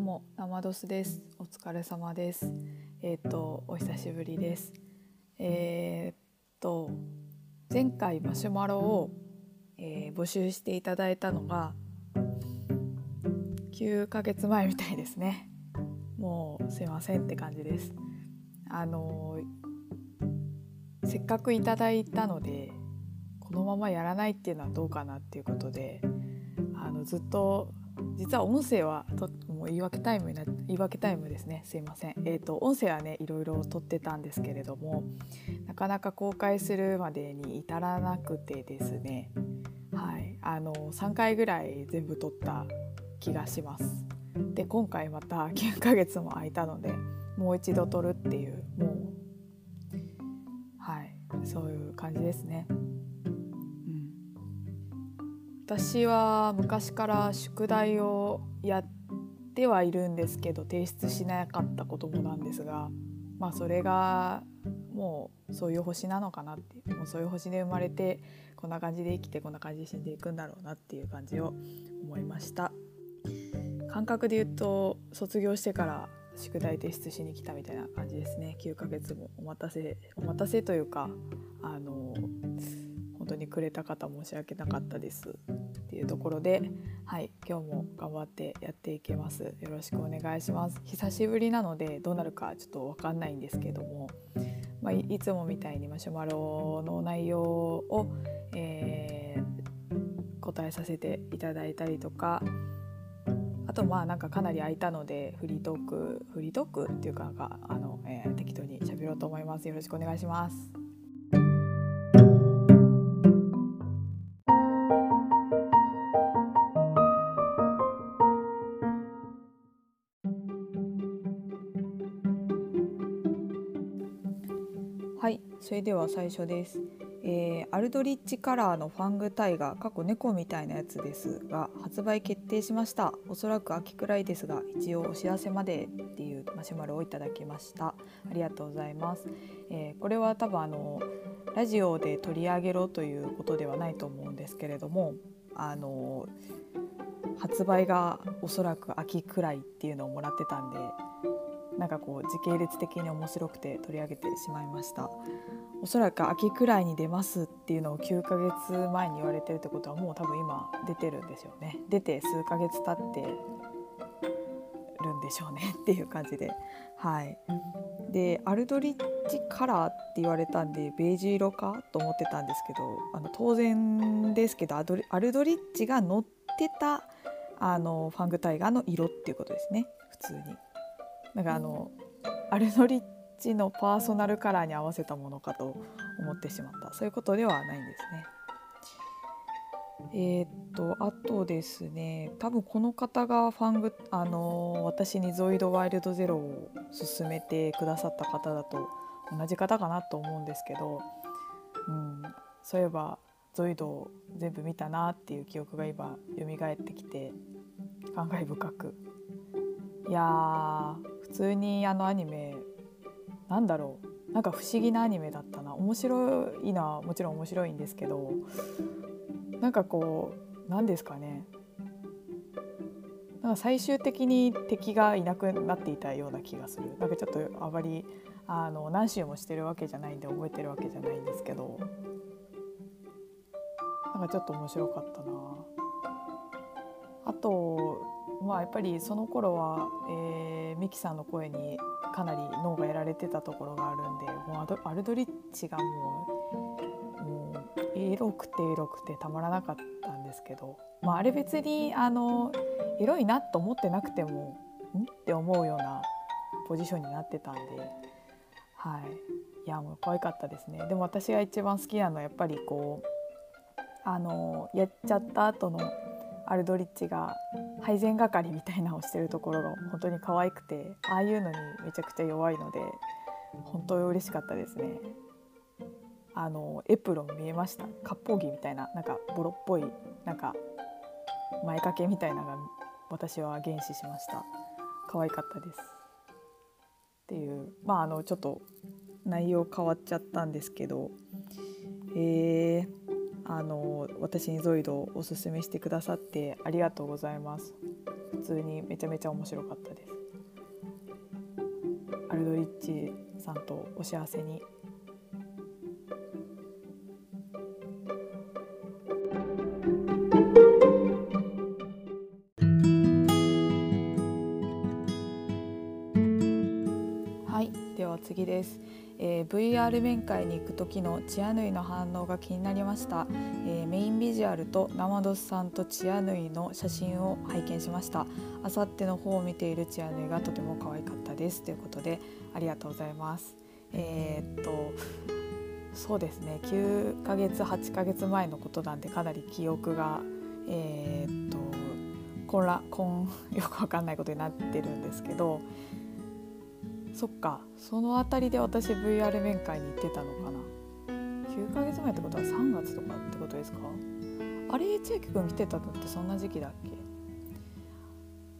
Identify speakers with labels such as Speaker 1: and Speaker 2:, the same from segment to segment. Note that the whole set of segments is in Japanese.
Speaker 1: うも生ドスです。お疲れ様です。えっ、とお久しぶりです。えっと前回マシュマロを、えー募集していただいたのが9ヶ月前みたいですね。もうすいませんって感じです。あのせっかくいただいたのでこのままやらないっていうのはどうかなっていうことであのずっと実は音声はともう言い訳タイムな言い訳タイムですね。すいません。えっ、と音声はねいろいろ撮ってたんですけれどもなかなか公開するまでに至らなくてですね。はい。あの3回ぐらい全部撮った気がします。で今回また9ヶ月も空いたのでもう一度撮るっていうもうはい。そういう感じですね。私は昔から宿題をやってはいるんですけど提出しなかったこともなんですがまあそれがもうそういう星なのかなってもうそういう星で生まれてこんな感じで生きてこんな感じで死んでいくんだろうなっていう感じを思いました。感覚で言うと卒業してから宿題提出しに来たみたいな感じですね。9ヶ月もお待たせお待たせというかあの当にくれた方申し訳なかったです。っていうところではい今日も頑張ってやっていけます。よろしくお願いします。久しぶりなのでどうなるかちょっとわかんないんですけども。まあ、いつもみたいにマシュマロの内容を、えー答えさせていただいたりとか。あとまあなんかかなり空いたのでフリートークフリートークっていうかかあの、えー適当に喋ろうと思います。よろしくお願いします。それでは最初です。えーアルドリッチカラーのファングタイガー過去猫みたいなやつですが発売決定しました。おそらく秋くらいですが一応お知らせまでっていうマシュマロをいただきました。ありがとうございます、えーこれは多分あのラジオで取り上げろということではないと思うんですけれどもあの発売がおそらく秋くらいっていうのをもらってたんでなんかこう時系列的に面白くて取り上げてしまいました。おそらく秋くらいに出ますっていうのを9ヶ月前に言われてるってことはもう多分今出てるんでしょうね。出て数ヶ月経ってるんでしょうね。っていう感じで。はい。でアルドリッチカラーって言われたんでベージュ色かと思ってたんですけどあの当然ですけどアドリアルドリッチが乗ってたあのファングタイガーの色っていうことですね。普通に。なんかあのアルドリッチのパーソナルカラーに合わせたものかと思ってしまったそういうことではないんですね。えーっとあとですね多分この方がファングあの私にゾイドワイルドゼロを勧めてくださった方だと同じ方かなと思うんですけど、うん、そういえばゾイドを全部見たなっていう記憶が今蘇ってきて感慨深くいやー普通にあのアニメなんだろうなんか不思議なアニメだったな。面白いのはもちろん面白いんですけどなんかこう何ですかね。なんか最終的に敵がいなくなっていたような気がする。なんかちょっとあまりあの何周もしてるわけじゃないんで覚えてるわけじゃないんですけどなんかちょっと面白かったな。あとまあやっぱりその頃は、えーミキさんの声にかなり脳がやられてたところがあるんでもうアドアルドリッチがもうもうエロくてエロくてたまらなかったんですけど、まあ、あれ別にあのエロいなと思ってなくてもん？って思うようなポジションになってたんではい。いやもう可愛かったですね。でも私が一番好きなのはやっぱりこうあのやっちゃった後のアルドリッチが配膳係みたいなのをしてるところが本当に可愛くてああいうのにめちゃくちゃ弱いので本当に嬉しかったですね。あのエプロン見えました？割烹着みたいななんかボロっぽいなんか前掛けみたいなのが私は原始しました。可愛かったです。っていうまああのちょっと内容変わっちゃったんですけどえー、あの私にゾイドをおすすめしてくださってありがとうございます。普通にめちゃめちゃ面白かったです。アルドリッチさんとお幸せに。えー、VR 面会に行く時のチアヌイの反応が気になりました、えー、メインビジュアルと生ドスさんとチアヌイの写真を拝見しました。あさっての方を見ているチアヌイがとても可愛かったです。ということでありがとうございます。えー、っとそうですね。9ヶ月8ヶ月前のことなんでかなり記憶がえー、っと混乱混 よくわかんないことになってるんですけどそっか。その辺りで私 VR 面会に行ってたのかな。9ヶ月前ってことは3月とかってことですか？あれ千秋君来てたのってそんな時期だっけ？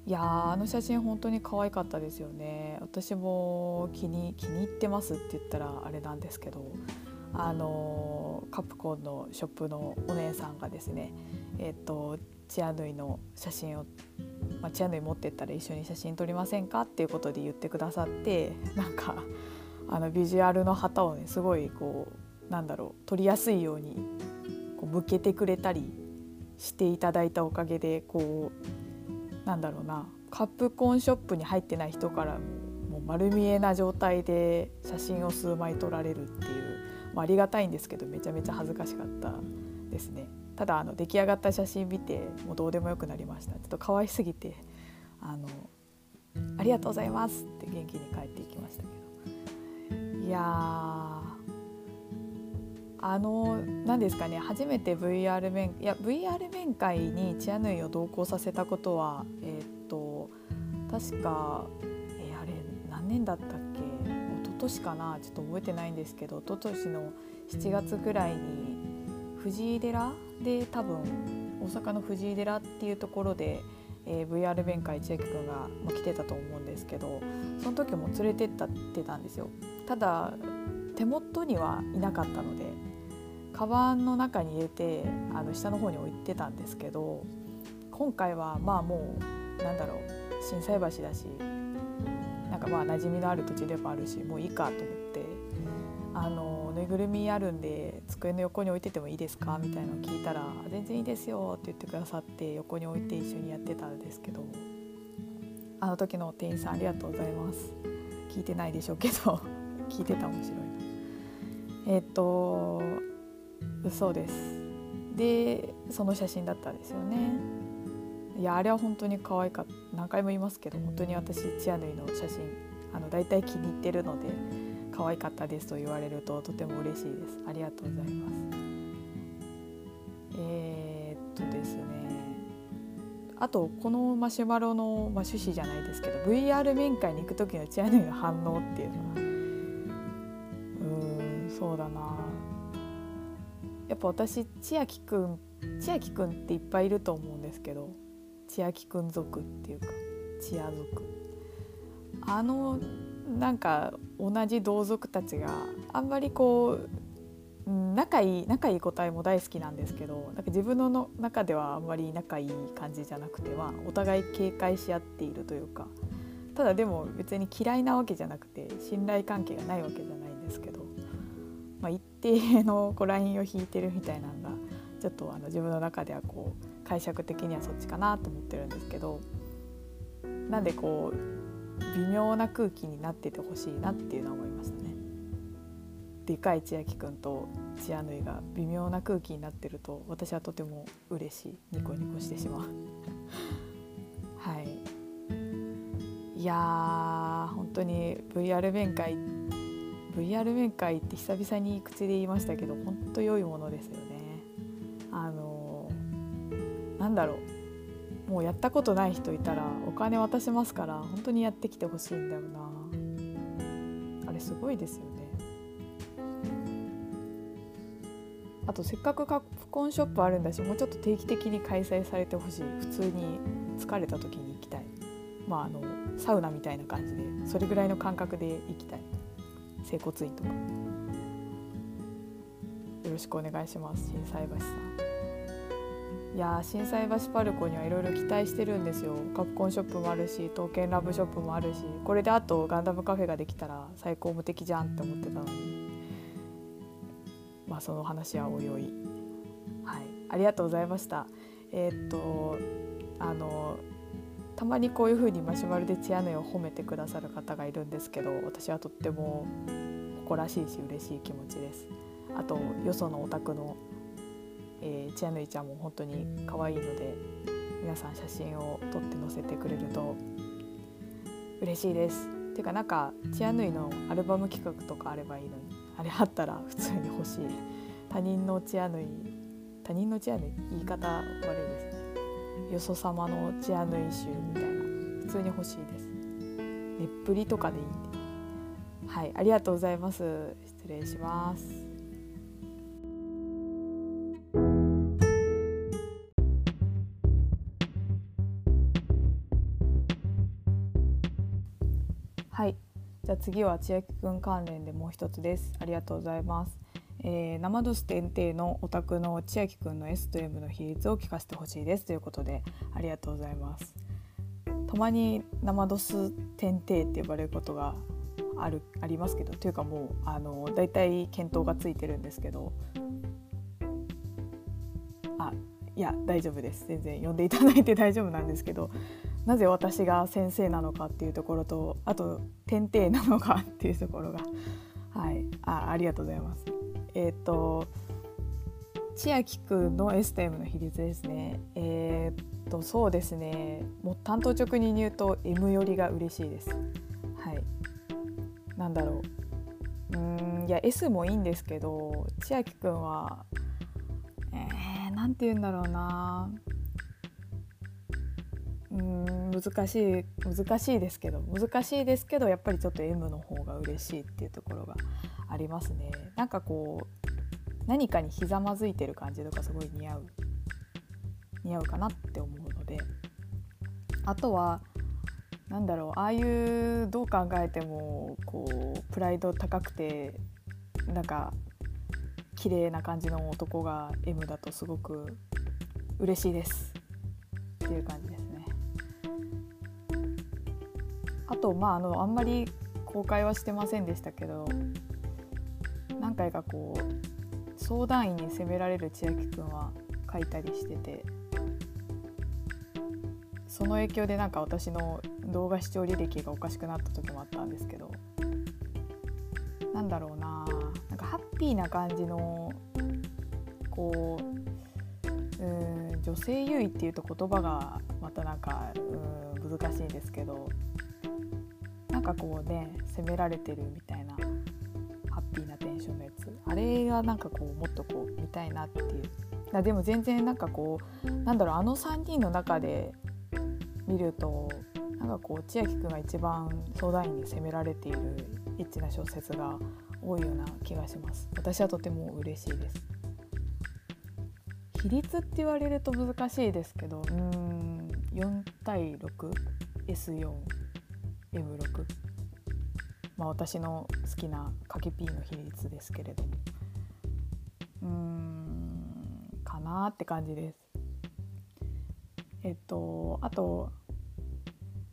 Speaker 1: いやあの写真本当に可愛かったですよね。私も気に気に入ってますって言ったらあれなんですけどあのカプコンのショップのお姉さんがですねえっ、とチアヌイの写真をまあ、チアヌイ持ってったら一緒に写真撮りませんかっていうことで言ってくださってなんかあのビジュアルの旗をねすごいこうなんだろう撮りやすいようにこう向けてくれたりしていただいたおかげでこうなんだろうなカップコンショップに入ってない人からもう丸見えな状態で写真を数枚撮られるっていう、まあ、ありがたいんですけどめちゃめちゃ恥ずかしかったですね。ただあの出来上がった写真見てもうどうでもよくなりました。ちょっと可愛すぎてあのありがとうございますって元気に帰っていきましたけど。いやあの何ですかね初めて VR 面いや VR 面会にチアヌイを同行させたことはえー、っと確かえー、あれ何年だったっけ？一昨年かな？ちょっと覚えてないんですけど一昨年の7月ぐらいに藤井寺で多分大阪の藤井寺っていうところで、えー、VR 弁会千秋君が、ま来てたと思うんですけどその時も連れてったってたんですよ。ただ手元にはいなかったのでカバンの中に入れてあの下の方に置いてたんですけど今回はまあもうなんだろう心斎橋だしなんかまあ馴染みのある土地でもあるしもういいかと思ってあのぐるみあるんで机の横に置いててもいいですか?」みたいなのを聞いたら「全然いいですよ」って言ってくださって横に置いて一緒にやってたんですけど。あの時の店員さんありがとうございます。聞いてないでしょうけど。聞いてた面白いえっ、と嘘です。でその写真だったんですよね。いやあれは本当に可愛かった。何回も言いますけど本当に私チアヌイの写真あの大体気に入ってるので可愛かったですと言われるととても嬉しいです。ありがとうございます。えー、っとですね。あとこのマシュマロの、まあ、趣旨じゃないですけど VR 面会に行く時のチアヌイの反応っていうのが。うんそうだな。やっぱ私千秋くん千秋くんっていっぱいいると思うんですけど千秋くん族っていうか千秋族。あのなんか同じ同族たちがあんまりこう仲いい仲いい個体も大好きなんですけどなんか自分の中ではあんまり仲いい感じじゃなくてはお互い警戒し合っているというかただでも別に嫌いなわけじゃなくて信頼関係がないわけじゃないんですけど、まあ、一定のこうラインを引いてるみたいなのがちょっとあの自分の中ではこう解釈的にはそっちかなと思ってるんですけどなんでこう微妙な空気になっててほしいなっていうのは思いましたね。でかい千秋くんと千アヌイが微妙な空気になってると私はとても嬉しいニコニコしてしまう。はい。いやー本当に VR 面会 VR 面会って久々に口で言いましたけど本当良いものですよね。あのー、なんだろう。もうやったことない人いたらお金渡しますから本当にやってきてほしいんだよな。あれすごいですよね。あとせっかくカプコンショップあるんだしもうちょっと定期的に開催されてほしい。普通に疲れた時に行きたい。まああのサウナみたいな感じでそれぐらいの感覚で行きたい。整骨院とか。よろしくお願いします。心斎橋さん。いや心斎橋パルコにはいろいろ期待してるんですよ。カプコンショップもあるし刀剣ラブショップもあるし。これであとガンダムカフェができたら最高無敵じゃんって思ってたのに。まあその話はおいおい。はい。ありがとうございました。えー、っとあのたまにこういう風にマシュマロでチアヌイを褒めてくださる方がいるんですけど私はとっても誇らしいし嬉しい気持ちです。あとよそのお宅のえー、チアヌイちゃんも本当に可愛いので皆さん写真を撮って載せてくれると嬉しいです。ていうかなんかチアヌイのアルバム企画とかあればいいのに。あれあったら普通に欲しい。他人のチアヌイ他人のチアヌイ言い方悪いですね。よそ様のチアヌイ集みたいな。普通に欲しいです。ねっぷりとかでいいんで。はいありがとうございます。失礼します。じゃあ次は千秋くん関連でもう一つです。ありがとうございます、えー、生ドス天帝のお宅の千秋くんの S と M の比率を聞かせてほしいですということでありがとうございます。たまに生ドス天帝って呼ばれることがあるありますけどというかもうあのだいたい検討がついてるんですけど。あいや大丈夫です。全然呼んでいただいて大丈夫なんですけど。なぜ私が先生なのかっていうところとあと天帝なのかっていうところがはいあありがとうございます。えっ、ー、と千秋くんの S と M の比率ですね。えっ、ー、とそうですね。もう担当直に言うと M よりが嬉しいです。はい。なんだろう。うんいや S もいいんですけど千秋くんはえー、なんて言うんだろうな。うん難しい難しいですけど難しいですけどやっぱりちょっと M の方が嬉しいっていうところがありますね。なんかこう何かにひざまずいてる感じとかすごい似合う似合うかなって思うので。あとはなんだろうああいうどう考えてもこうプライド高くてなんか綺麗な感じの男が M だとすごく嬉しいです。っていう感じです。あとまああのあんまり公開はしてませんでしたけど何回かこう相談員に責められる千秋くんは書いたりしててその影響でなんか私の動画視聴履歴がおかしくなった時もあったんですけどなんだろうななんかハッピーな感じのこううん女性優位っていうと言葉がまたなんかうん難しいんですけどなんかこうね責められてるみたいなハッピーなテンションのやつ。あれがなんかこうもっとこう見たいなっていう。でも全然なんかこうなんだろうあの3人の中で見るとなんかこう千秋くんが一番相談員に責められているエッチな小説が多いような気がします。私はとても嬉しいです。比率って言われると難しいですけどうん4対 6S4 M6 まあ私の好きなかけ P の比率ですけれども。うーんかなって感じです。えっとあと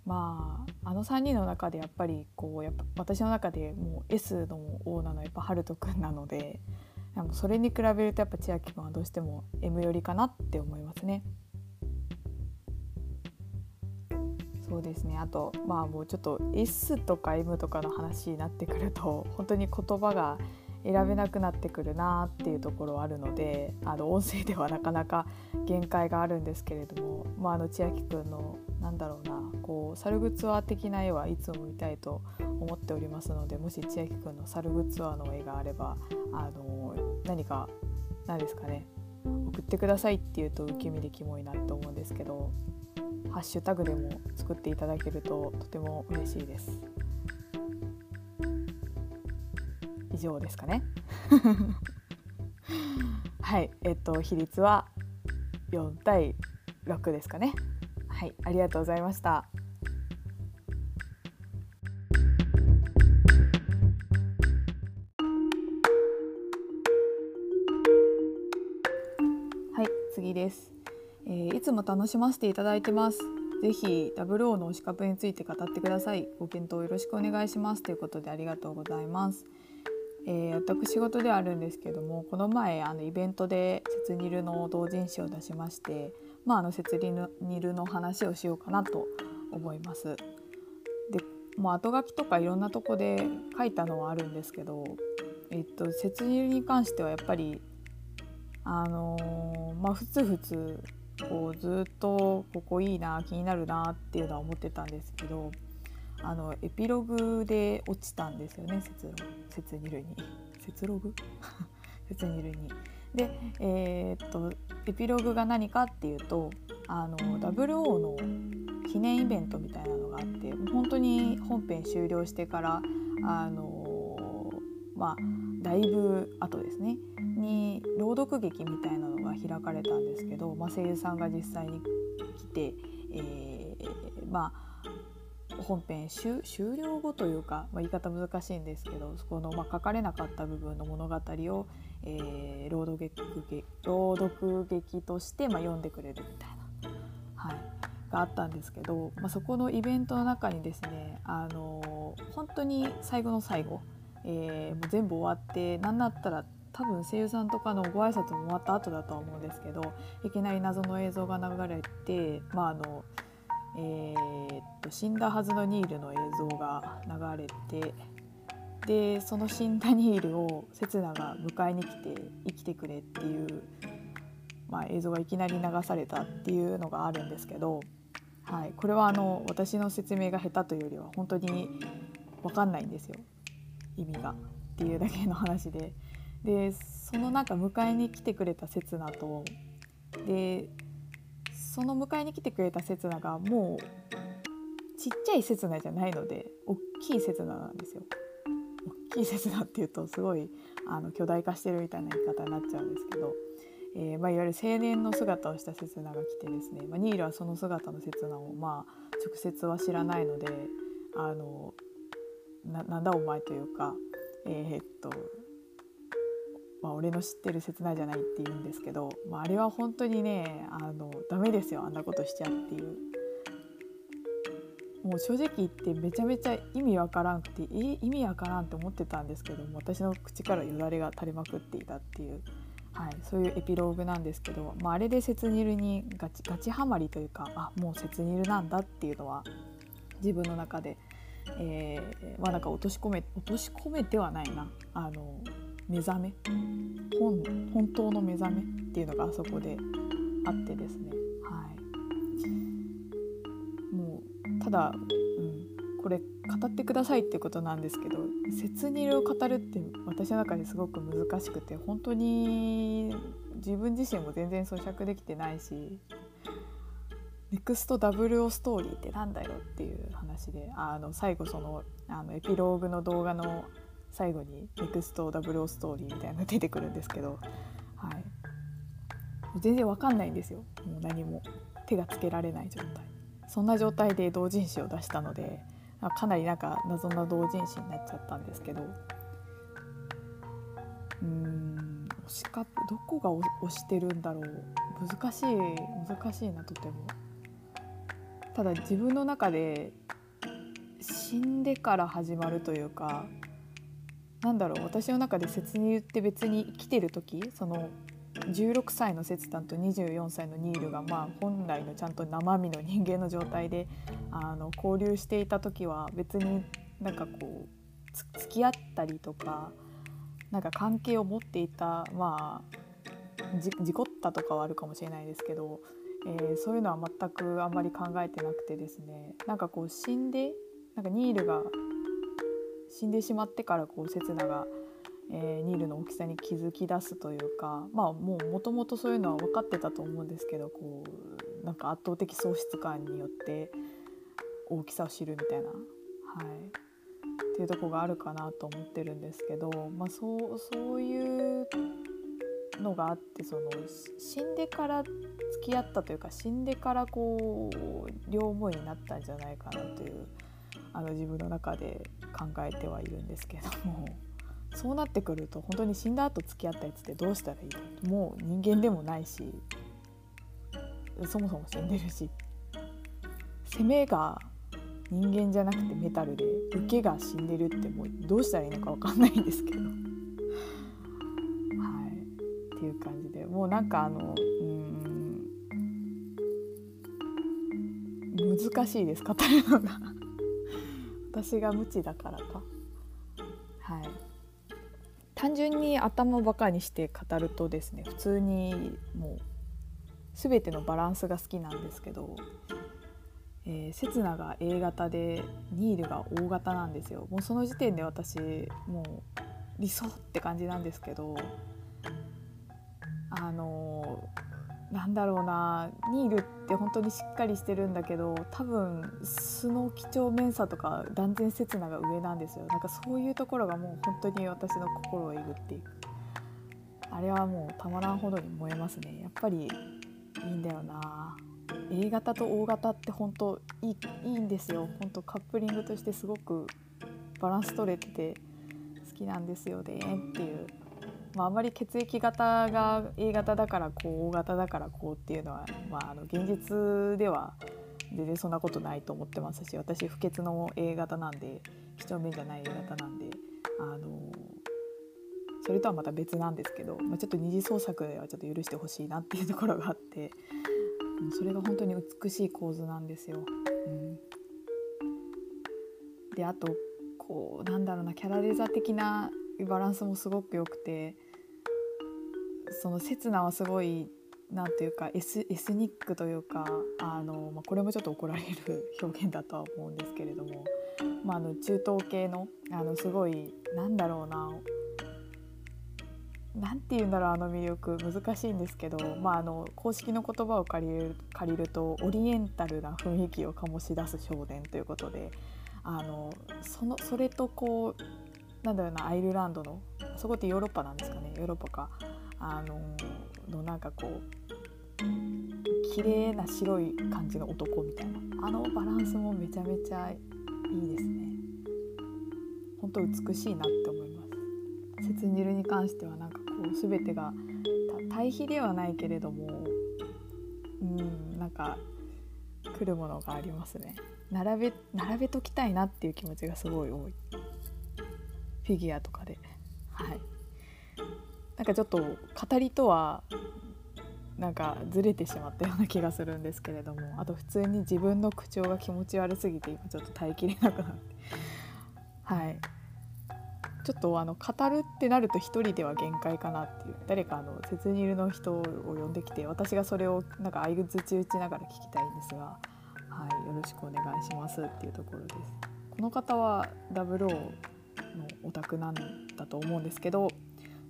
Speaker 1: まああの3人の中でやっぱりこうやっぱ私の中でもう S の王なのはやっぱハルトくんなのでそれに比べるとやっぱ千秋君はどうしても M 寄りかなって思いますね。そうですね。あとまあもうちょっと S とか M とかの話になってくると 本当に言葉が選べなくなってくるなっていうところはあるのであの音声ではなかなか限界があるんですけれども、まあ、あの千秋くんのなんだろうなこうサルグツアー的な絵はいつも見たいと思っておりますのでもし千秋くんのサルグツアーの絵があればあの何か何ですかね送ってくださいっていうと受け身でキモいなと思うんですけどハッシュタグでも作っていただけるととても嬉しいです。以上ですかね。はい、えっと比率は4対6ですかね。はい、ありがとうございました。はい、次です。えー、いつも楽しませていただいてます。ぜひ WO の推し株について語ってください。ご検討よろしくお願いします。ということでありがとうございます。えー、私事ではあるんですけどもこの前あのイベントでセツニルの同人誌を出しまして、まあ、あのセツニルの話をしようかなと思います。でもう後書きとかいろんなとこで書いたのはあるんですけど、えっと、セツニルに関してはやっぱりあのー、まあふつふつこうずっとここいいな気になるなっていうのは思ってたんですけどあのエピログで落ちたんですよね節節二類に。節ログ？節二類に。で、えー、っとエピログが何かっていうとあの WO の記念イベントみたいなのがあって本当に本編終了してからあのまあだいぶ後ですね。に朗読劇みたいなのが開かれたんですけど、まあ、声優さんが実際に来て、えー、まあ本編終了後というか、まあ、言い方難しいんですけどそこの、まあ、書かれなかった部分の物語を、えー、朗読劇朗読劇として、まあ、読んでくれるみたいな、はい、があったんですけど、まあ、そこのイベントの中にですね、あのー、本当に最後の最後、えー、もう全部終わって何だったら多分声優さんとかのご挨拶も終わった後だとは思うんですけどいきなり謎の映像が流れてまああのえー、っと死んだはずのニールの映像が流れてでその死んだニールをセツナが迎えに来て生きてくれっていう、まあ、映像がいきなり流されたっていうのがあるんですけど、はい、これはあの私の説明が下手というよりは本当に分かんないんですよ意味がっていうだけの話で。でそのなんか迎えに来てくれた刹那とでその迎えに来てくれた刹那がもうちっちゃい刹那じゃないので大きい刹那なんですよ。大きい刹那っていうとすごいあの巨大化してるみたいな言い方になっちゃうんですけど、えーまあ、いわゆる青年の姿をした刹那が来てですね、まあ、ニールはその姿の刹那を、まあ、直接は知らないのであのななんだお前というか、えー、っとまあ、俺の知ってる切ないじゃないって言うんですけど、まあ、あれは本当にねあのダメですよあんなことしちゃっていう。もう正直言ってめちゃめちゃ意味わからんくてえ意味わからんって思ってたんですけども私の口からよだれが垂れまくっていたっていう、はい、そういうエピローグなんですけど、まあ、あれでセツニルにガチガチハマりというかあもうセツニルなんだっていうのは自分の中で、えー、まあなんか落とし込め落とし込めてはないなあの目覚め？本本当の目覚めっていうのがあそこであってですね。はい。もうただ、うん、これ語ってくださいってことなんですけど「切にを語るって私の中ですごく難しくて本当に自分自身も全然咀嚼できてないしネクストダブルオストーリーってなんだよっていう話であの最後そのあのエピローグの動画の最後にネクストダブルストーリーみたいなのが出てくるんですけど、はい、全然わかんないんですよ。もう何も。手がつけられない状態。そんな状態で同人誌を出したのでかなりなんか謎な同人誌になっちゃったんですけど。うん推しカップどこが推してるんだろう。難しい難しいなとても。ただ自分の中で死んでから始まるというかなんだろう私の中で説に言って別に生きてる時その16歳のセツタンと24歳のニールがまあ本来のちゃんと生身の人間の状態であの交流していた時は別になんかこう付き合ったりとかなんか関係を持っていたまあ事故ったとかはあるかもしれないですけど、えー、そういうのは全くあんまり考えてなくてですねなんかこう死んでなんかニールが死んでしまってからこう刹那が、えー、ニールの大きさに気づき出すというかまあもうもともとそういうのは分かってたと思うんですけどこうなんか圧倒的喪失感によって大きさを知るみたいな、はい、っていうとこがあるかなと思ってるんですけど、まあ、そうそういうのがあってその死んでから付き合ったというか死んでからこう両思いになったんじゃないかなというあの自分の中で考えてはいるんですけども そうなってくると本当に死んだ後付き合ったやつってどうしたらいいのもう人間でもないしそもそも死んでるし攻めが人間じゃなくてメタルで受けが死んでるってもうどうしたらいいのか分かんないんですけど。はい。っていう感じで。もうなんかあのうん難しいです語るのが。私が無知だからか。はい。単純に頭バカにして語るとですね普通にもう全てのバランスが好きなんですけどえー、セツナが A 型でニールが O 型なんですよ。もうその時点で私もう理想って感じなんですけどあのー、なんだろうなニールって本当にしっかりしてるんだけど多分素の几帳面さとか断然セツナが上なんですよ。なんかそういうところがもう本当に私の心をえぐっていく。あれはもうたまらんほどに燃えますね。やっぱりいいんだよな。A 型と O 型って本当いいいいんですよ。本当カップリングとしてすごくバランス取れてて好きなんですよねっていう、まあ、あまり血液型が A 型だからこう O 型だからこうっていうのは、まあ、あの現実では全然そんなことないと思ってますし私不潔の A 型なんで几帳面じゃない A 型なんであのそれとはまた別なんですけど、まあ、ちょっと二次創作ではちょっと許してほしいなっていうところがあってそれが本当に美しい構図なんですよ。うん、であとこうなんだろうなキャラデザ的なバランスもすごく良くてその刹那はすごいなんていうかエスエスニックというかあの、まあ、これもちょっと怒られる表現だとは思うんですけれども、まあ、あの中東系のあのすごいなんだろうな何て言うんだろうあの魅力難しいんですけど、まあ、あの公式の言葉を借りる借りるとオリエンタルな雰囲気を醸し出す少年ということであのそのそれとこうなんだろうなアイルランドのそこってヨーロッパなんですかねヨーロッパか。あののなんかこう綺麗な白い感じの男みたいな。あのバランスもめちゃめちゃいいですね。本当美しいなって思います。節汁に関してはなんかこう全てが対比ではないけれどもうんなんか来るものがありますね。並べ並べときたいなっていう気持ちがすごい多い。フィギュアとかで。はい。なんかちょっと語りとはなんかずれてしまったような気がするんですけれどもあと普通に自分の口調が気持ち悪すぎて今ちょっと耐えきれなくなって。はい。ちょっとあの語るってなると1人では限界かなっていう。誰かあの切にいるの人を呼んできて私がそれをなんか相づち打ちながら聞きたいんですが、はい、よろしくお願いしますっていうところです。この方はダブルオのオタクなんだと思うんですけど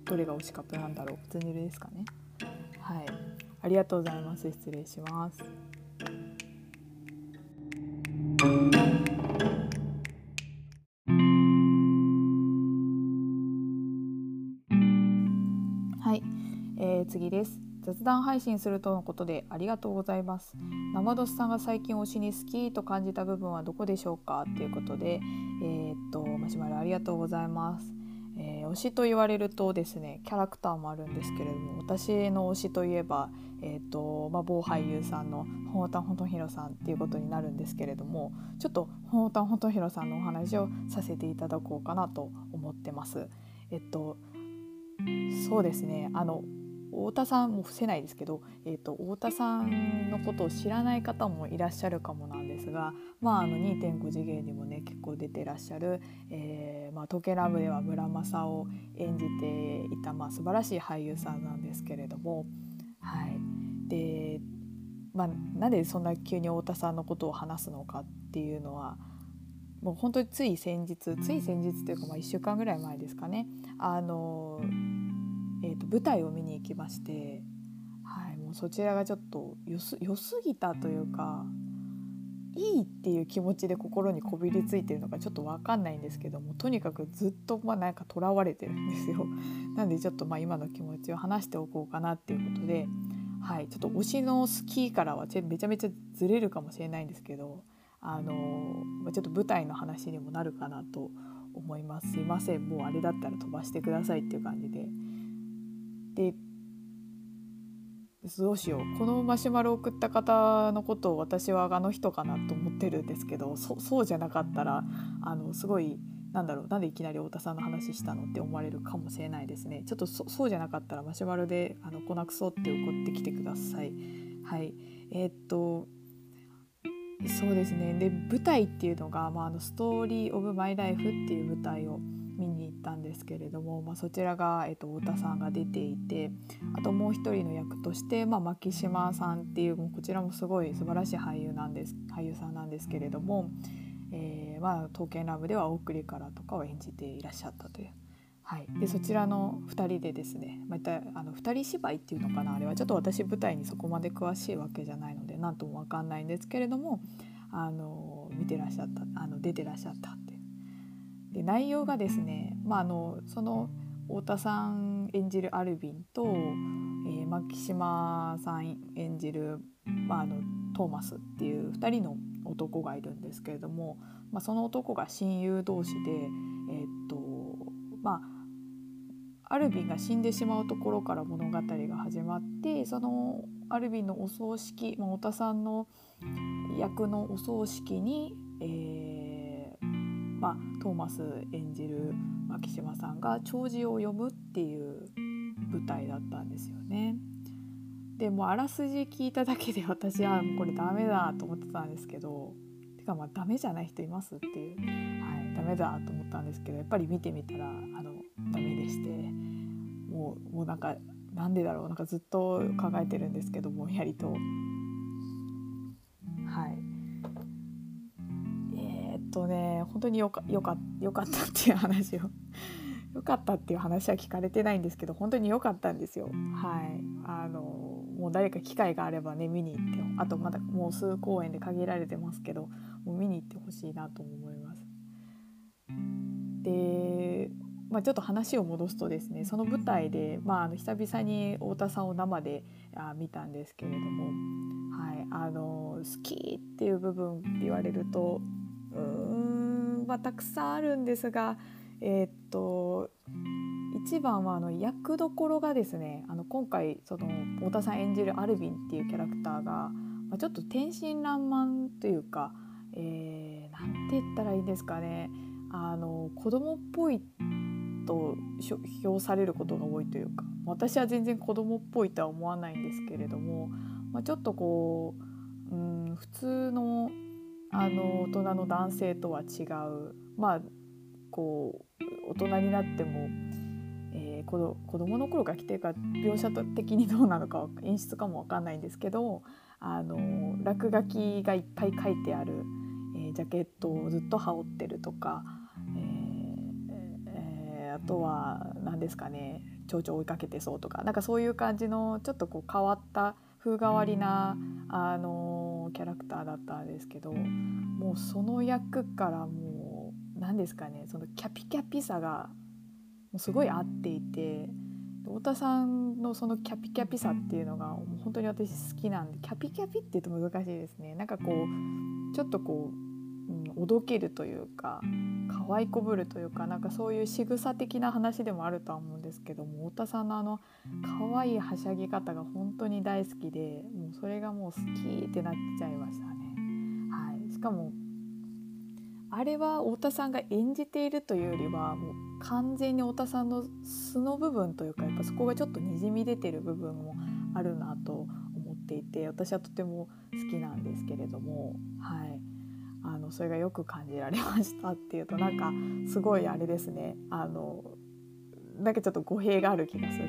Speaker 1: どれが推しカップなんだろう。普通にいるですかね。はい。ありがとうございます。失礼します。はい、えー次です。雑談配信するとのことでありがとうございます。生ドスさんが最近推しに好きと感じた部分はどこでしょうか？ということでえー、っとマシュマロありがとうございます、推しと言われるとですねキャラクターもあるんですけれども私の推しといえば、えーとまあ、某俳優さんの本田本博さんっていうことになるんですけれどもちょっと本田本博さんのお話をさせていただこうかなと思ってます。えっとそうですねあの太田さんも伏せないですけど、えーと、太田さんのことを知らない方もいらっしゃるかもなんですが、まあ、あの2.5次元にもね結構出てらっしゃる「えーまあ、トケラブ」では村正を演じていた、まあ、素晴らしい俳優さんなんですけれども、はい、で、まあ、なんでそんな急に太田さんのことを話すのかっていうのはもう本当につい先日つい先日というかまあ1週間ぐらい前ですかね。あのえーと、舞台を見に行きまして、はい、もうそちらがちょっとよす良すぎたというかいいっていう気持ちで心にこびりついてるのかちょっと分かんないんですけどもとにかくずっとまあなんかとらわれてるんですよ。なんでちょっとまあ今の気持ちを話しておこうかなっていうことで、はい、ちょっと推しのスキーからはめちゃめちゃずれるかもしれないんですけど、あのー、ちょっと舞台の話にもなるかなと思います。すいませんもうあれだったら飛ばしてくださいっていう感じで。でどうしよう。このマシュマロを送った方のことを私はあの人かなと思ってるんですけどそうじゃなかったらあのすごいなんだろうなんでいきなり太田さんの話したのって思われるかもしれないですね。ちょっとそうじゃなかったらマシュマロであの粉くそうって送ってきてください。はい。えー、っとそうですね。で舞台っていうのが、まあ、あのストーリー・オブ・マイ・ライフっていう舞台を見に行ったんですけれども、まあ、そちらが、えっと、太田さんが出ていてあともう一人の役として、まあ、牧島さんっていうもうこちらもすごい素晴らしい俳優なんです俳優さんなんですけれども、えーまあ、刀剣乱舞では「送りから」とかを演じていらっしゃったという。はい、でそちらの2人でですねまたあの2人芝居っていうのかなあれはちょっと私舞台にそこまで詳しいわけじゃないので何とも分かんないんですけれどもあの見てらっしゃったあの出てらっしゃったで内容がですね、まあ、あのその太田さん演じるアルビンと、えー、牧島さん演じる、まあ、あのトーマスっていう2人の男がいるんですけれども、まあ、その男が親友同士で、えー、っとまあアルビンが死んでしまうところから物語が始まってそのアルビンのお葬式、まあ、太田さんの役のお葬式に、えーまあ、トーマス演じる牧島さんが弔辞を読むっていう舞台だったんですよね。でもあらすじ聞いただけで私はこれダメだと思ってたんですけどてかまあダメじゃない人いますっていう、はい、ダメだと思ったんですけどやっぱり見てみたらあのダメでしてもうもうなんかなんでだろうなんかずっと考えてるんですけどもやりと。はい、とね本当によかよかよかったっていう話を よかったっていう話は聞かれてないんですけど本当に良かったんですよ。はいあのもう誰か機会があればね見に行ってあとまだもう数公演で限られてますけどもう見に行ってほしいなと思います。でまあ、ちょっと話を戻すとですねその舞台で、まあ、あの久々に太田さんを生であ見たんですけれども、はい、あの好きっていう部分って言われるとうん、まあ、たくさんあるんですが、えー、っと一番はあの役どころがですねあの今回その太田さん演じるアルビンっていうキャラクターが、まあ、ちょっと天真爛漫というか、えー、なんて言ったらいいんですかねあの子供っぽいと評されることが多いというか私は全然子供っぽいとは思わないんですけれども、まあ、ちょっとこう、うん、普通のあの大人の男性とは違うまあこう大人になっても、えー、子子供の頃から来てるか描写的にどうなのか演出かも分かんないんですけどあの落書きがいっぱい書いてある、えー、ジャケットをずっと羽織ってるとか。あとは何ですかね蝶々追いかけてそうとかなんかそういう感じのちょっとこう変わった風変わりなあのキャラクターだったんですけどもうその役からもう何ですかねそのキャピキャピさがもうすごい合っていて太田さんのそのキャピキャピさっていうのがもう本当に私好きなんでキャピキャピって言うと難しいですね。なんかこうちょっとこううん、おどけるというか可愛いこぶるというかなんかそういう仕草的な話でもあるとは思うんですけども太田さんのあの可愛いはしゃぎ方が本当に大好きでもうそれがもう好きってなっちゃいましたね。はい、しかもあれは太田さんが演じているというよりはもう完全に太田さんの素の部分というかやっぱそこがちょっとにじみ出てる部分もあるなと思っていて私はとても好きなんですけれどもはい。あのそれがよく感じられましたっていうとなんかすごいあれですね。あのなんかちょっと語弊がある気がする。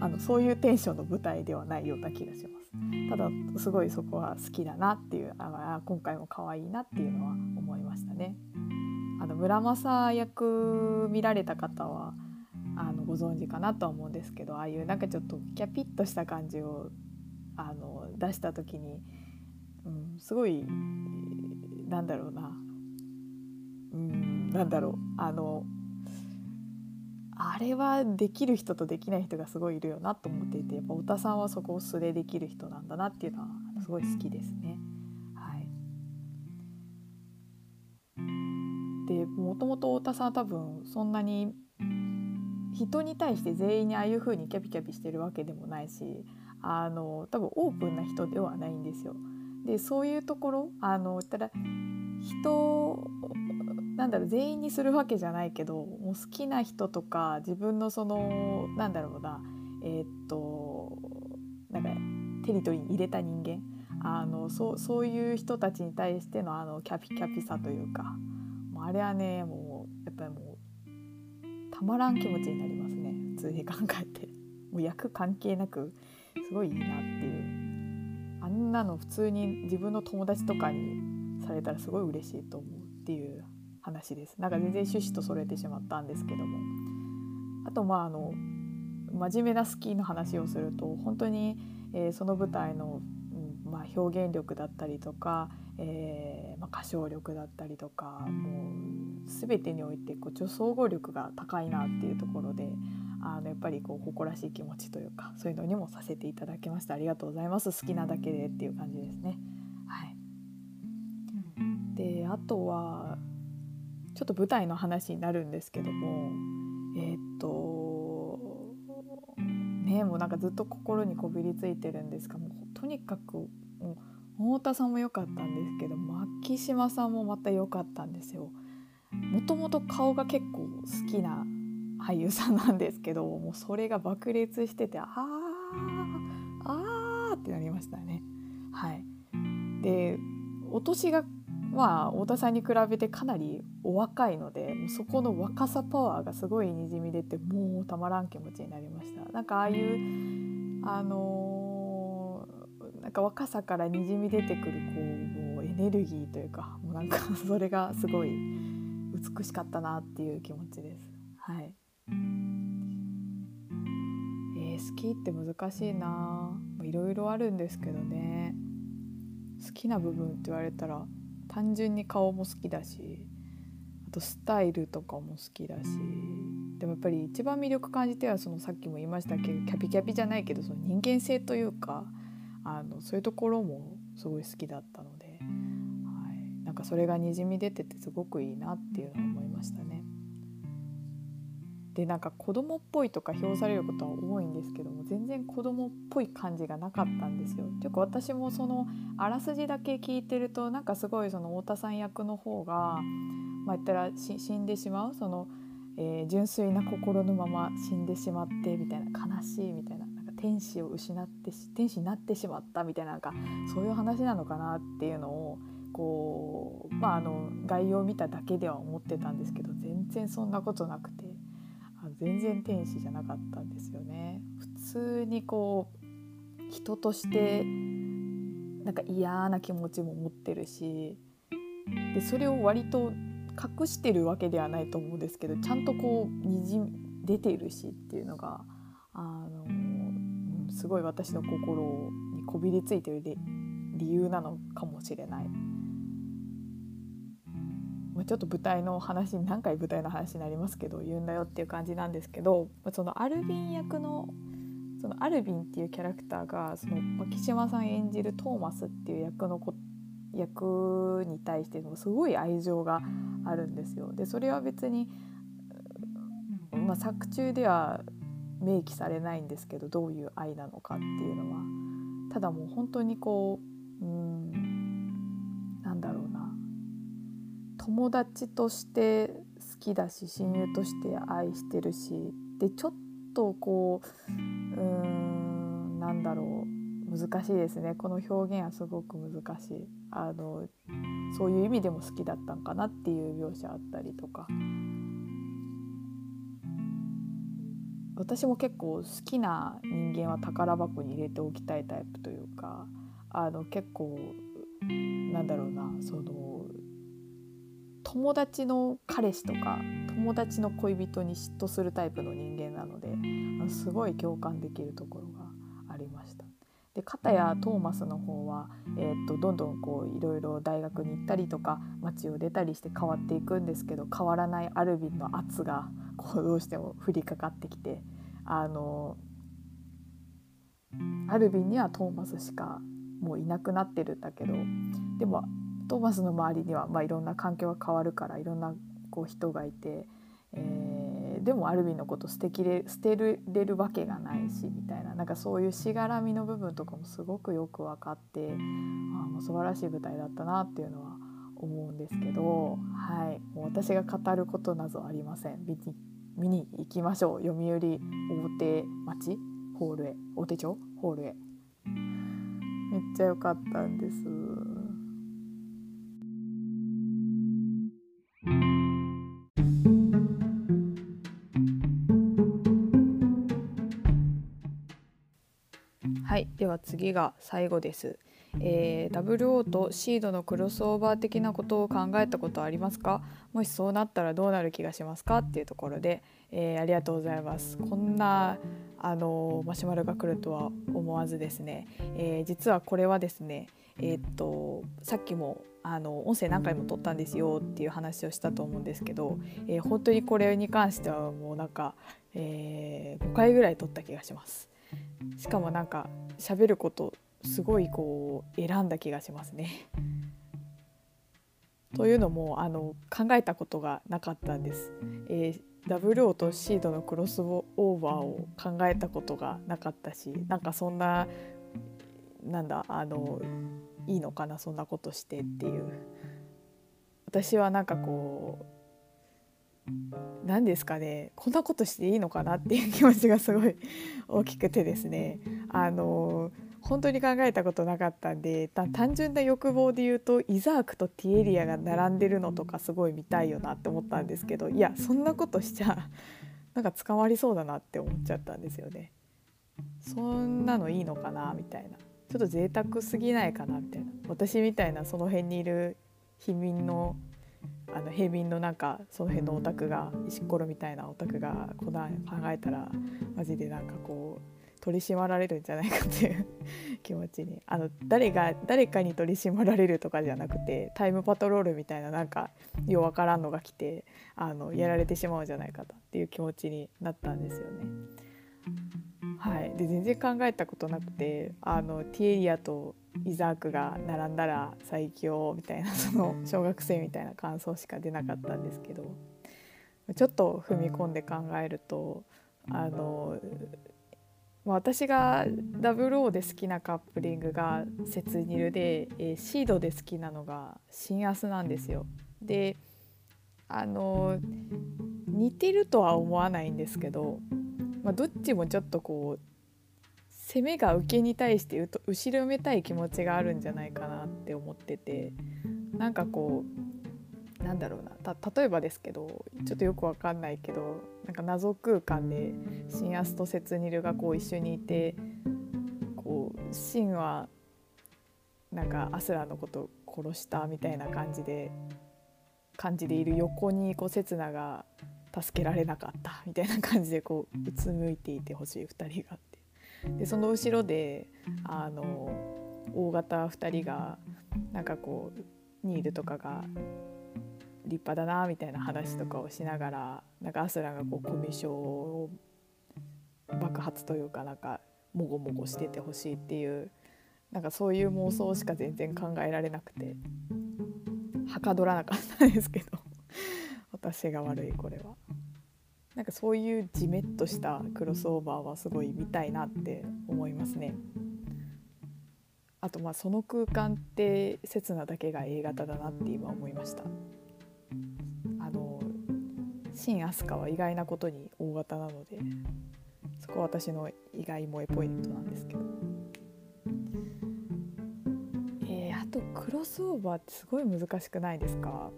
Speaker 1: あのそういうテンションの舞台ではないような気がします。ただすごいそこは好きだなっていうあ今回も可愛いなっていうのは思いましたね。あの村正役見られた方はあのご存知かなとは思うんですけどああいうなんかちょっとキャピッとした感じをあの出した時に、うん、すごいなんだろうなうんなんだろうあのあれはできる人とできない人がすごいいるよなと思っていてやっぱ太田さんはそこを素でできる人なんだなっていうのはすごい好きですね。はい、でもともと太田さんは多分そんなに人に対して全員にああいう風にキャピキャピしてるわけでもないしあの多分オープンな人ではないんですよ。でそういうところあのただ人なんだろう全員にするわけじゃないけどもう好きな人とか自分のそのなんだろうなえー、っとなんかテリトリーに入れた人間あのそうそういう人たちに対してのあのキャピキャピさというかもうあれはねもうやっぱりもうたまらん気持ちになりますね普通に考えて。もう役関係なくすごいいいなっていう。んなの普通に自分の友達とかにされたらすごい嬉しいと思うっていう話です。なんか全然趣旨とそれてしまったんですけども。あとまああの真面目なスキーの話をすると本当に、えー、その舞台の、うんまあ、表現力だったりとか、えーまあ、歌唱力だったりとかもう全てにおいてこう女総合力が高いなっていうところであのやっぱりこう誇らしい気持ちというかそういうのにもさせていただきましたありがとうございます好きなだけでっていう感じですね。はい、であとはちょっと舞台の話になるんですけどもえー、っとねもうなんかずっと心にこびりついてるんですがもうとにかくもう太田さんも良かったんですけど牧島さんもまた良かったんですよ。もともと顔が結構好きな俳優さんなんですけどもうそれが爆裂しててあーあーってなりましたね。はい、でお年がまあ太田さんに比べてかなりお若いのでもうそこの若さパワーがすごいにじみ出てもうたまらん気持ちになりました。なんかああいうあのー、なんか若さからにじみ出てくるこうもうエネルギーというかもうなんかそれがすごい美しかったなっていう気持ちです。はい。えー、好きって難しいな。いろいろあるんですけどね。好きな部分って言われたら単純に顔も好きだしあとスタイルとかも好きだしでもやっぱり一番魅力感じてはそのさっきも言いましたけどキャピキャピじゃないけどその人間性というかあのそういうところもすごい好きだったので、はい、なんかそれがにじみ出ててすごくいいなっていうのを思いましたね。でなんか子供っぽいとか評されることは多いんですけども全然子供っぽい感じがなかったんですよ。ていうか私もそのあらすじだけ聞いてるとなんかすごいその太田さん役の方がまあ言ったら死んでしまうその、えー、純粋な心のまま死んでしまってみたいな悲しいみたいななんか天使を失って天使になってしまったみたいななんかそういう話なのかなっていうのをこうまああの概要を見ただけでは思ってたんですけど全然そんなことなくて。全然天使じゃなかったんですよね。普通にこう人としてなんか嫌な気持ちも持ってるしでそれを割と隠してるわけではないと思うんですけどちゃんとこうにじ出てるしっていうのがあの、すごい私の心にこびりついてる理由なのかもしれない。ま、ちょっと舞台の話何回舞台の話になりますけど言うんだよっていう感じなんですけどそのアルビン役のそのアルビンっていうキャラクターがその木島さん演じるトーマスっていう役の役に対してのすごい愛情があるんですよ。でそれは別に、まあ、作中では明記されないんですけどどういう愛なのかっていうのはただもう本当にこううん友達として好きだし親友として愛してるしでちょっとこううーんなんだろう難しいですね。この表現はすごく難しい。あのそういう意味でも好きだったんかなっていう描写あったりとか。私も結構好きな人間は宝箱に入れておきたいタイプというかあの結構なんだろうなその友達の彼氏とか友達の恋人に嫉妬するタイプの人間なのですごい共感できるところがありました。で片やトーマスの方は、えー、っとどんどんこういろいろ大学に行ったりとか街を出たりして変わっていくんですけど変わらないアルビンの圧がこうどうしても降りかかってきてあのアルビンにはトーマスしかもういなくなってるんだけどでもトーマスの周りには、まあ、いろんな環境が変わるからいろんなこう人がいて、えい、でもアルビンのこと捨てきれ捨てれるわけがないしみたいななんかそういうしがらみの部分とかもすごくよく分かってあもう素晴らしい舞台だったなっていうのは思うんですけど、はい、もう私が語ることなどありません。見に行きましょう。読売大手町？ホールへ。大手町？ホールへ。めっちゃ良かったんです次が最後です。えー、WO とシードのクロスオーバー的なことを考えたことはありますか？もしそうなったらどうなる気がしますか？っていうところで、えー、ありがとうございます。こんなあのマシュマロが来るとは思わずですね、えー、実はこれはですねえー、っとさっきもあの音声何回も撮ったんですよっていう話をしたと思うんですけど、えー、本当にこれに関してはもうなんか、えー、5回ぐらい撮った気がします。しかもなんか喋ることすごいこう選んだ気がしますね。というのもあの考えたことがなかったんです。えー WO とシードのクロスオーバーを考えたことがなかったしなんかそんななんだあのいいのかなそんなことしてっていう私はなんかこう何ですかねこんなことしていいのかなっていう気持ちがすごい大きくてですねあの本当に考えたことなかったんで単純な欲望で言うとイザークとティエリアが並んでるのとかすごい見たいよなって思ったんですけどいやそんなことしちゃなんか捕まりそうだなって思っちゃったんですよね。そんなのいいのかなみたいな。ちょっと贅沢すぎないかなみたいな。私みたいなその辺にいる貧民のあの平民のなんかその辺のオタクが石ころみたいなオタクがこんな考えたらマジでなんかこう取り締まられるんじゃないかっていう気持ちにあの誰が誰かに取り締まられるとかじゃなくてタイムパトロールみたいななんかようわからんのが来てあのやられてしまうんじゃないかっていう気持ちになったんですよね。はい、で全然考えたことなくてあのティエリアとイザークが並んだら最強みたいなその小学生みたいな感想しか出なかったんですけどちょっと踏み込んで考えるとあの私がダブルオーで好きなカップリングが「セツニルで」えー、シードで好きなのが「シンアス」なんですよ。であの似てるとは思わないんですけど、まあ、どっちもちょっとこう攻めが受けに対して後ろめたい気持ちがあるんじゃないかなって思っててなんかこうなんだろうな例えばですけどちょっとよくわかんないけどなんか謎空間でシンアスとセツニルがこう一緒にいてこうシンはなんかアスラのこと殺したみたいな感じで感じでいる横にこうセツナが助けられなかったみたいな感じでこううつむいていてほしい2人がってでその後ろであの大型2人がなんかこうニールとかが立派だなみたいな話とかをしながらなんかアスラがこうコミュ障を爆発というかなんかもごもごしててほしいっていうなんかそういう妄想しか全然考えられなくてはかどらなかったんですけど 私が悪いこれは。なんかそういうじめっとしたクロスオーバーはすごい見たいなって思いますね。あとまあその空間って刹那だけが A 型だなって今思いました。あの新飛鳥は意外なことに大型なのでそこは私の意外萌えポイントなんですけど。えー、あとクロスオーバーってすごい難しくないですか？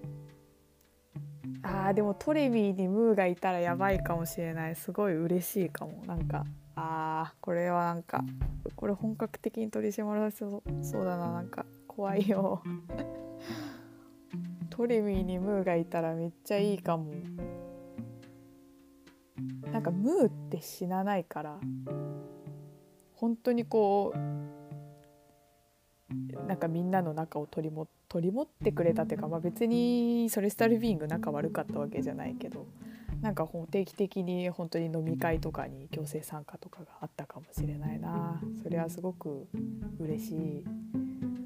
Speaker 1: あーでもトレミーにムーがいたらやばいかもしれない。すごい嬉しいかも。なんかあーこれはなんかこれ本格的に取り締まられそうそうだな。なんか怖いよ。トレミーにムーがいたらめっちゃいいかも。なんかムーって死なないから。本当にこうなんかみんなの仲を取りも取り持ってくれたっていうか、まあ、別にソレスタルビーイング仲悪かったわけじゃないけどなんか定期的に本当に飲み会とかに強制参加とかがあったかもしれないなそれはすごく嬉しい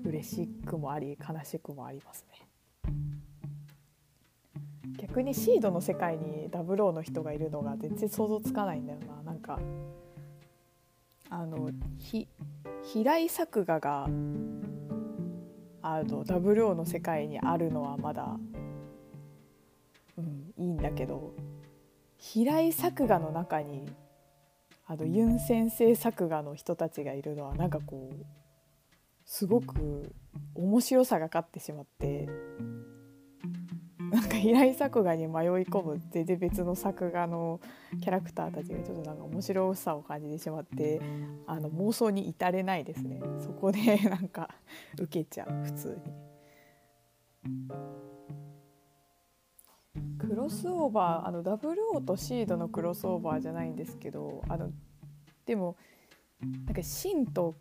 Speaker 1: 嬉しくもあり悲しくもありますね。逆にシードの世界にダブルオーの人がいるのが全然想像つかないんだよななんかあのひ平井作画があのダブルオーの世界にあるのはまだ、うん、いいんだけど平井作画の中にあのユン先生作画の人たちがいるのはなんかこうすごく面白さが勝ってしまってなんか平井作画に迷い込む全然別の作画のキャラクターたちがちょっとなんか面白さを感じてしまってあの妄想に至れないですねそこでなんか受けちゃう普通に。クロスオーバーあの WO とシードのクロスオーバーじゃないんですけどあのでもなんかシンと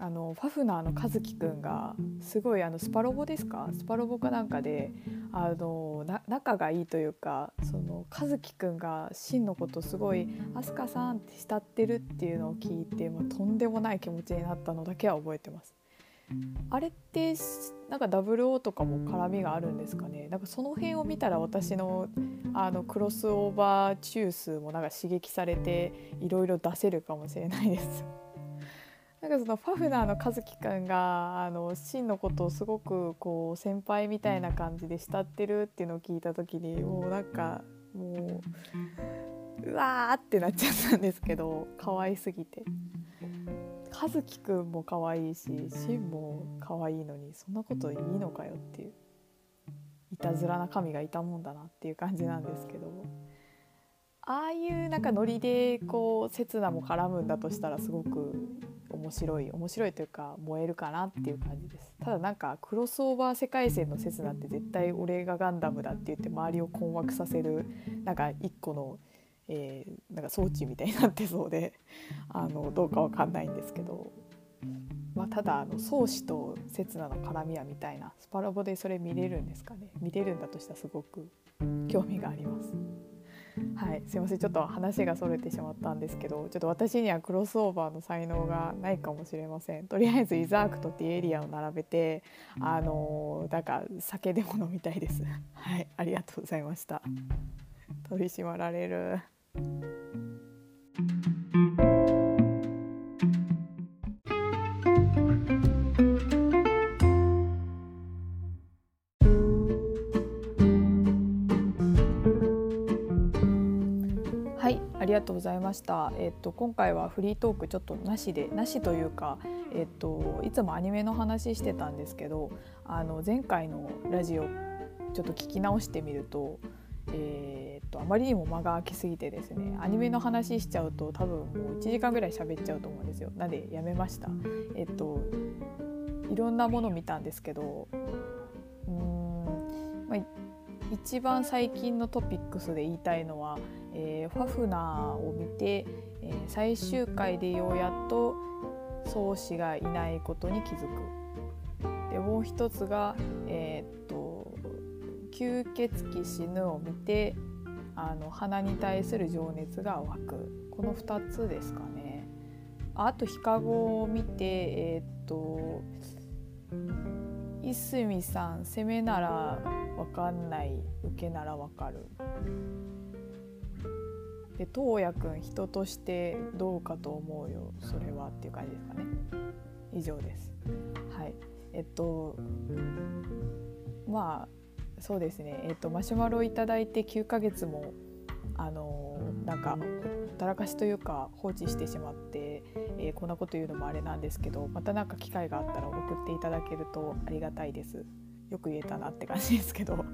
Speaker 1: あのファフナーの和樹くんがすごいあのスパロボですか？スパロボかなんかであの仲がいいというかその和樹くんが真のことすごい「飛鳥さん」って慕ってるっていうのを聞いて、まあ、とんでもない気持ちになったのだけは覚えてます。あれってなんか WO とかも絡みがあるんですかね？なんかその辺を見たら私のあのクロスオーバー中枢もなんか刺激されていろいろ出せるかもしれないです。なんかそのファフナーの和樹くんがあの真のことをすごくこう先輩みたいな感じで慕ってるっていうのを聞いた時にもうなんかもううわーってなっちゃったんですけど可愛すぎて。和樹くんも可愛いし真も可愛いのにそんなこといいのかよっていういたずらな神がいたもんだなっていう感じなんですけどああいうなんかノリでこう刹那も絡むんだとしたらすごく面白い面白いというか燃えるかなっていう感じです。ただなんかクロスオーバー世界線の刹那って絶対俺がガンダムだって言って周りを困惑させるなんか一個のえー、なんか装置みたいになってそうであのどうかわかんないんですけど、まあ、ただあの宗師と刹那の絡みはみたいな。スパラボでそれ見れるんですかね。見れるんだとしたらすごく興味があります。はい、すいませんちょっと話がそれてしまったんですけどちょっと私にはクロスオーバーの才能がないかもしれません。とりあえずイザークとティエリアを並べてあのなんか酒でも飲みたいです。はいありがとうございました。取り締まられる。がとうございました。えっと今回はフリートークちょっとなしでなしというかえっといつもアニメの話してたんですけど、あの前回のラジオちょっと聞き直してみると、えーとあまりにも間が空きすぎてですねアニメの話しちゃうと多分もう1時間ぐらい喋っちゃうと思うんですよなんでやめましたえっといろんなもの見たんですけどうーん、まあ、一番最近のトピックスで言いたいのは、えー、ファフナーを見て、えー、最終回でようやっと宗師がいないことに気づく。でもう一つが、えー、っと吸血鬼死ぬを見てあの花に対する情熱が湧く。この2つですかね。あと日籠を見てえー、っといすみさん攻めなら分かんない受けなら分かる。で東也くん人としてどうかと思うよ。それはっていう感じですかね。以上です。はい。えっとまあそうですね、えーと、マシュマロをいただいて9ヶ月もあのなんかほったらかしというか放置してしまって、えー、こんなこと言うのもあれなんですけどまた何か機会があったら送っていただけるとありがたいです。よく言えたなって感じですけど。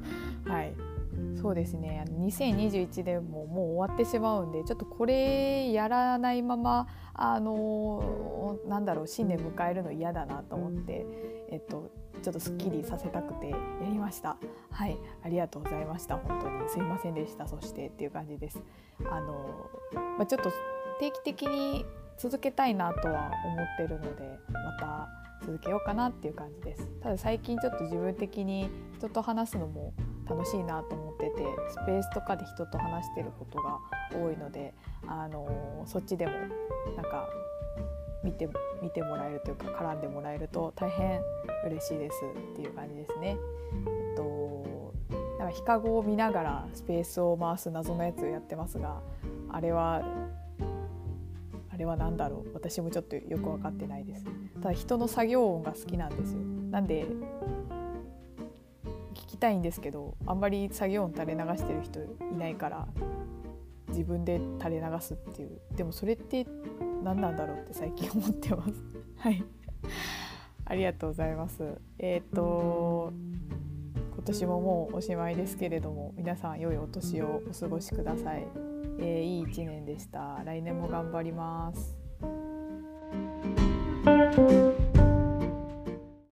Speaker 1: はいそうですね。2021年ももう終わってしまうんでちょっとこれやらないままあのなんだろう新年迎えるの嫌だなと思ってえっとちょっとすっきりさせたくてやりました。はい。ありがとうございました。本当に。すいませんでした。そしてっていう感じです。あの、まあ、ちょっと定期的に続けたいなとは思ってるのでまた続けようかなっていう感じです。ただ最近ちょっと自分的に人と話すのも楽しいなと思っててスペースとかで人と話してることが多いのであのそっちでもなんか見て見てもらえるというか絡んでもらえると大変嬉しいですっていう感じですね。えっと、なんか日陰を見ながらスペースを回す謎のやつをやってますがあれはあれは何だろう？私もちょっとよく分かってないです。ただ人の作業音が好きなんですよ。なんで聞きたいんですけどあんまり作業音垂れ流してる人いないから自分で垂れ流すっていう。でもそれって何なんだろうって最近思ってます。はい。ありがとうございます。えっ、ー、と今年ももうおしまいですけれども皆さん良いお年をお過ごしください。えー、いい一年でした。来年も頑張ります。Thank you.